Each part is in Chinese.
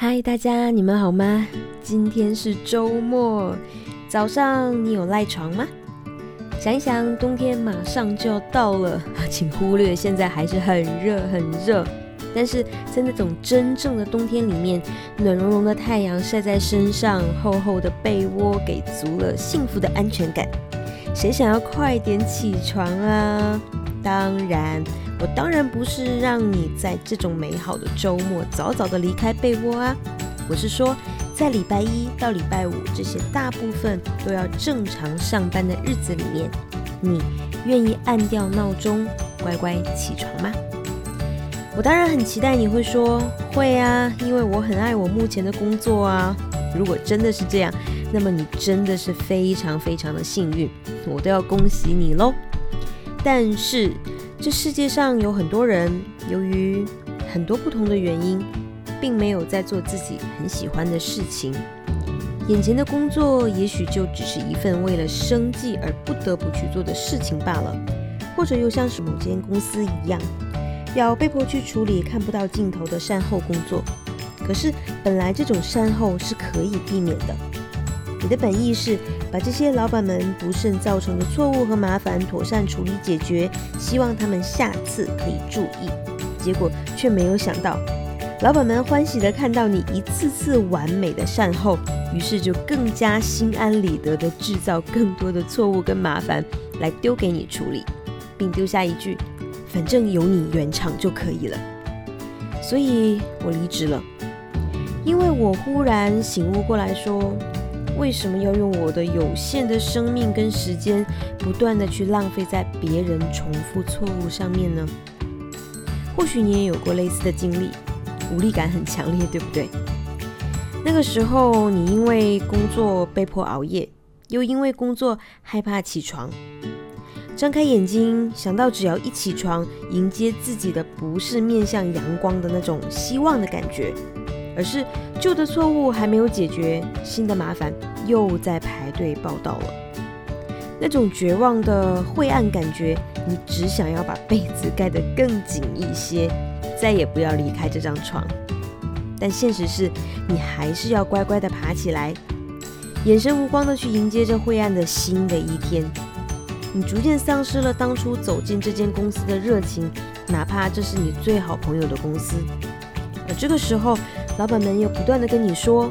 嗨，大家，你们好吗？今天是周末，早上你有赖床吗？想一想，冬天马上就要到了，请忽略现在还是很热很热。但是在那种真正的冬天里面，暖融融的太阳晒在身上，厚厚的被窝给足了幸福的安全感。谁想要快点起床啊？当然，我当然不是让你在这种美好的周末早早的离开被窝啊。我是说，在礼拜一到礼拜五这些大部分都要正常上班的日子里面，你愿意按掉闹钟，乖乖起床吗？我当然很期待你会说会啊，因为我很爱我目前的工作啊。如果真的是这样，那么你真的是非常非常的幸运，我都要恭喜你喽。但是这世界上有很多人，由于很多不同的原因，并没有在做自己很喜欢的事情。眼前的工作也许就只是一份为了生计而不得不去做的事情罢了，或者又像是某间公司一样，要被迫去处理看不到尽头的善后工作。可是本来这种善后是可以避免的。你的本意是把这些老板们不慎造成的错误和麻烦妥善处理解决，希望他们下次可以注意。结果却没有想到，老板们欢喜的看到你一次次完美的善后，于是就更加心安理得的制造更多的错误跟麻烦来丢给你处理，并丢下一句：“反正有你原厂就可以了。”所以我离职了，因为我忽然醒悟过来说。为什么要用我的有限的生命跟时间，不断的去浪费在别人重复错误上面呢？或许你也有过类似的经历，无力感很强烈，对不对？那个时候，你因为工作被迫熬夜，又因为工作害怕起床，张开眼睛，想到只要一起床，迎接自己的不是面向阳光的那种希望的感觉。而是旧的错误还没有解决，新的麻烦又在排队报道了。那种绝望的晦暗感觉，你只想要把被子盖得更紧一些，再也不要离开这张床。但现实是，你还是要乖乖的爬起来，眼神无光的去迎接这晦暗的新的一天。你逐渐丧失了当初走进这间公司的热情，哪怕这是你最好朋友的公司。而这个时候，老板们又不断的跟你说，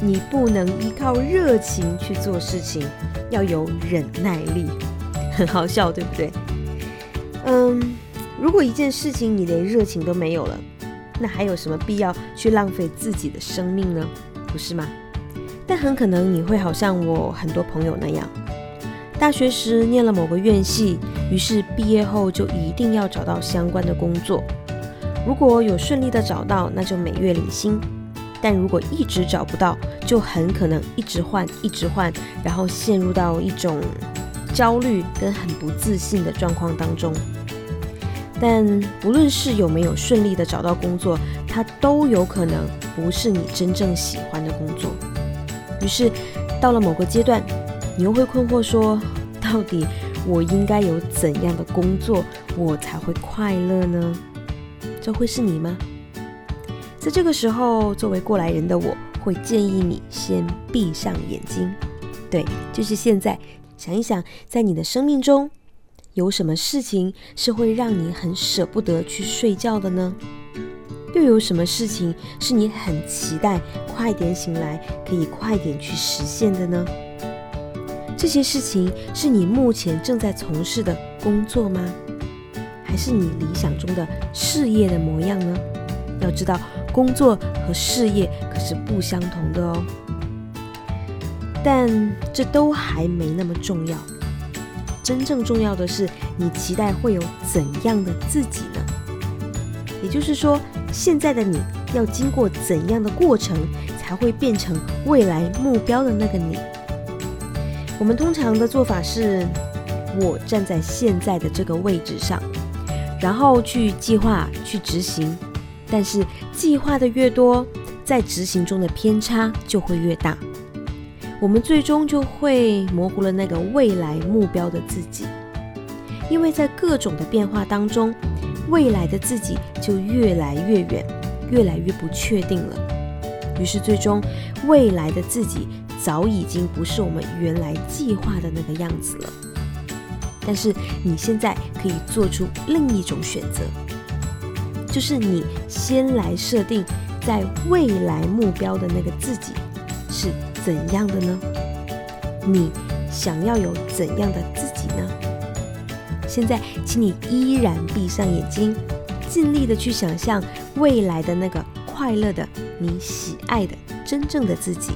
你不能依靠热情去做事情，要有忍耐力，很好笑，对不对？嗯，如果一件事情你连热情都没有了，那还有什么必要去浪费自己的生命呢？不是吗？但很可能你会好像我很多朋友那样，大学时念了某个院系，于是毕业后就一定要找到相关的工作。如果有顺利的找到，那就每月领薪；但如果一直找不到，就很可能一直换，一直换，然后陷入到一种焦虑跟很不自信的状况当中。但不论是有没有顺利的找到工作，它都有可能不是你真正喜欢的工作。于是到了某个阶段，你又会困惑说：到底我应该有怎样的工作，我才会快乐呢？这会是你吗？在这个时候，作为过来人的我，会建议你先闭上眼睛。对，就是现在，想一想，在你的生命中，有什么事情是会让你很舍不得去睡觉的呢？又有什么事情是你很期待快点醒来，可以快点去实现的呢？这些事情是你目前正在从事的工作吗？还是你理想中的事业的模样呢？要知道，工作和事业可是不相同的哦。但这都还没那么重要，真正重要的是你期待会有怎样的自己呢？也就是说，现在的你要经过怎样的过程，才会变成未来目标的那个你？我们通常的做法是，我站在现在的这个位置上。然后去计划、去执行，但是计划的越多，在执行中的偏差就会越大。我们最终就会模糊了那个未来目标的自己，因为在各种的变化当中，未来的自己就越来越远，越来越不确定了。于是最终未来的自己早已经不是我们原来计划的那个样子了。但是你现在可以做出另一种选择，就是你先来设定在未来目标的那个自己是怎样的呢？你想要有怎样的自己呢？现在，请你依然闭上眼睛，尽力的去想象未来的那个快乐的、你喜爱的、真正的自己，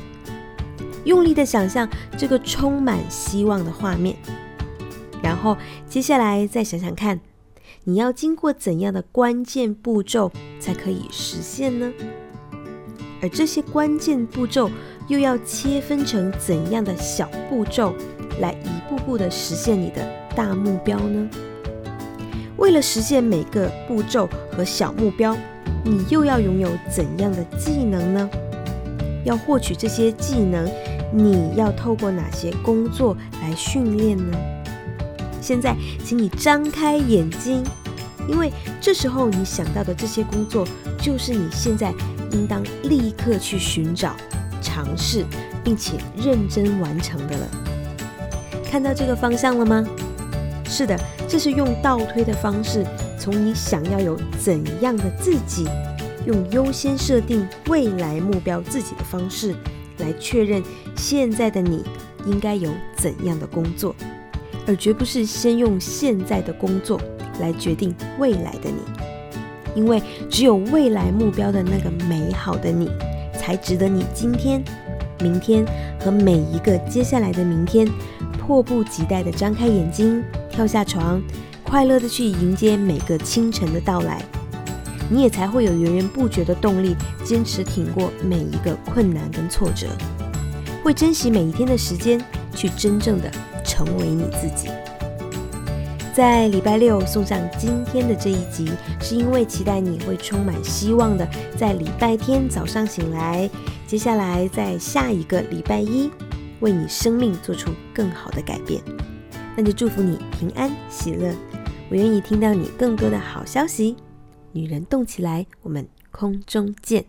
用力的想象这个充满希望的画面。然后，接下来再想想看，你要经过怎样的关键步骤才可以实现呢？而这些关键步骤又要切分成怎样的小步骤，来一步步的实现你的？大目标呢？为了实现每个步骤和小目标，你又要拥有怎样的技能呢？要获取这些技能，你要透过哪些工作来训练呢？现在，请你张开眼睛，因为这时候你想到的这些工作，就是你现在应当立刻去寻找、尝试，并且认真完成的了。看到这个方向了吗？是的，这是用倒推的方式，从你想要有怎样的自己，用优先设定未来目标自己的方式，来确认现在的你应该有怎样的工作，而绝不是先用现在的工作来决定未来的你，因为只有未来目标的那个美好的你，才值得你今天、明天和每一个接下来的明天，迫不及待地张开眼睛。跳下床，快乐的去迎接每个清晨的到来，你也才会有源源不绝的动力，坚持挺过每一个困难跟挫折，会珍惜每一天的时间，去真正的成为你自己。在礼拜六送上今天的这一集，是因为期待你会充满希望的，在礼拜天早上醒来，接下来在下一个礼拜一，为你生命做出更好的改变。那就祝福你平安喜乐，我愿意听到你更多的好消息。女人动起来，我们空中见。